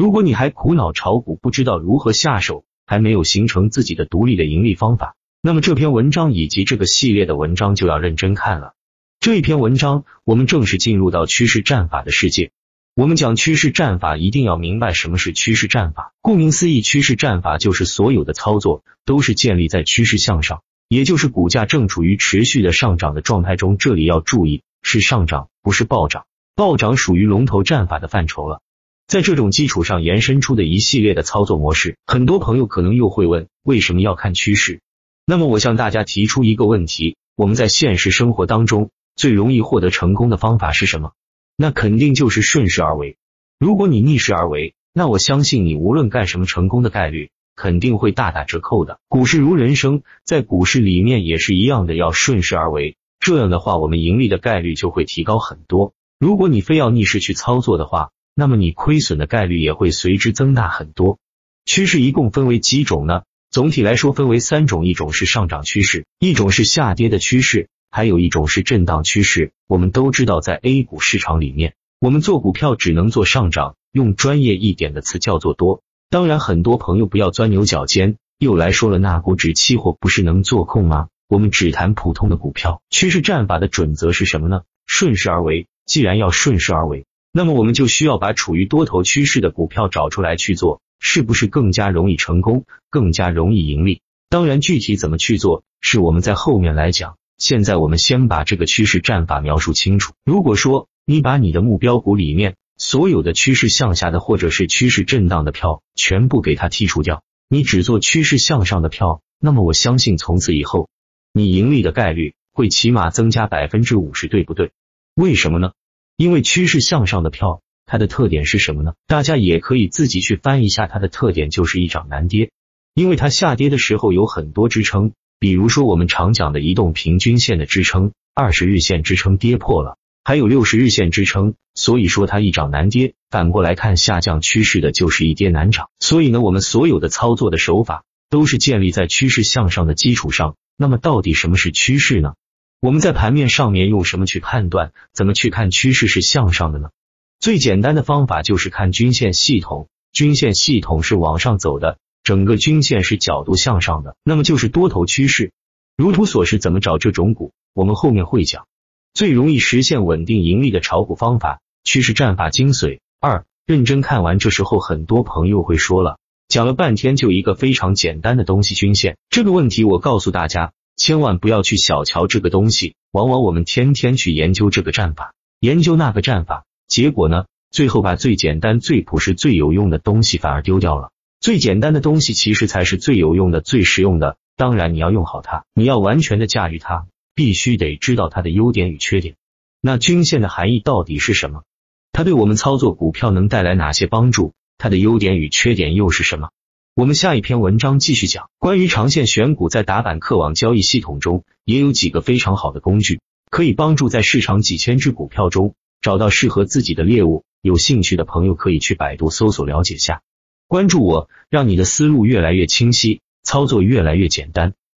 如果你还苦恼炒股不知道如何下手，还没有形成自己的独立的盈利方法，那么这篇文章以及这个系列的文章就要认真看了。这一篇文章，我们正式进入到趋势战法的世界。我们讲趋势战法，一定要明白什么是趋势战法。顾名思义，趋势战法就是所有的操作都是建立在趋势向上，也就是股价正处于持续的上涨的状态中。这里要注意，是上涨，不是暴涨。暴涨属于龙头战法的范畴了。在这种基础上延伸出的一系列的操作模式，很多朋友可能又会问，为什么要看趋势？那么我向大家提出一个问题：我们在现实生活当中最容易获得成功的方法是什么？那肯定就是顺势而为。如果你逆势而为，那我相信你无论干什么，成功的概率肯定会大打折扣的。股市如人生，在股市里面也是一样的，要顺势而为。这样的话，我们盈利的概率就会提高很多。如果你非要逆势去操作的话，那么你亏损的概率也会随之增大很多。趋势一共分为几种呢？总体来说分为三种，一种是上涨趋势，一种是下跌的趋势，还有一种是震荡趋势。我们都知道，在 A 股市场里面，我们做股票只能做上涨，用专业一点的词叫做多。当然，很多朋友不要钻牛角尖，又来说了，那股指期货不是能做空吗？我们只谈普通的股票。趋势战法的准则是什么呢？顺势而为。既然要顺势而为。那么我们就需要把处于多头趋势的股票找出来去做，是不是更加容易成功，更加容易盈利？当然，具体怎么去做，是我们在后面来讲。现在我们先把这个趋势战法描述清楚。如果说你把你的目标股里面所有的趋势向下的或者是趋势震荡的票全部给它剔除掉，你只做趋势向上的票，那么我相信从此以后你盈利的概率会起码增加百分之五十，对不对？为什么呢？因为趋势向上的票，它的特点是什么呢？大家也可以自己去翻一下，它的特点就是一涨难跌。因为它下跌的时候有很多支撑，比如说我们常讲的移动平均线的支撑、二十日线支撑跌破了，还有六十日线支撑，所以说它一涨难跌。反过来看，下降趋势的就是一跌难涨。所以呢，我们所有的操作的手法都是建立在趋势向上的基础上。那么到底什么是趋势呢？我们在盘面上面用什么去判断？怎么去看趋势是向上的呢？最简单的方法就是看均线系统，均线系统是往上走的，整个均线是角度向上的，那么就是多头趋势。如图所示，怎么找这种股？我们后面会讲。最容易实现稳定盈利的炒股方法，趋势战法精髓二。认真看完，这时候很多朋友会说了，讲了半天就一个非常简单的东西——均线。这个问题，我告诉大家。千万不要去小瞧这个东西，往往我们天天去研究这个战法，研究那个战法，结果呢，最后把最简单、最朴实、最有用的东西反而丢掉了。最简单的东西其实才是最有用的、最实用的。当然，你要用好它，你要完全的驾驭它，必须得知道它的优点与缺点。那均线的含义到底是什么？它对我们操作股票能带来哪些帮助？它的优点与缺点又是什么？我们下一篇文章继续讲关于长线选股，在打板客网交易系统中也有几个非常好的工具，可以帮助在市场几千只股票中找到适合自己的猎物。有兴趣的朋友可以去百度搜索了解下，关注我，让你的思路越来越清晰，操作越来越简单。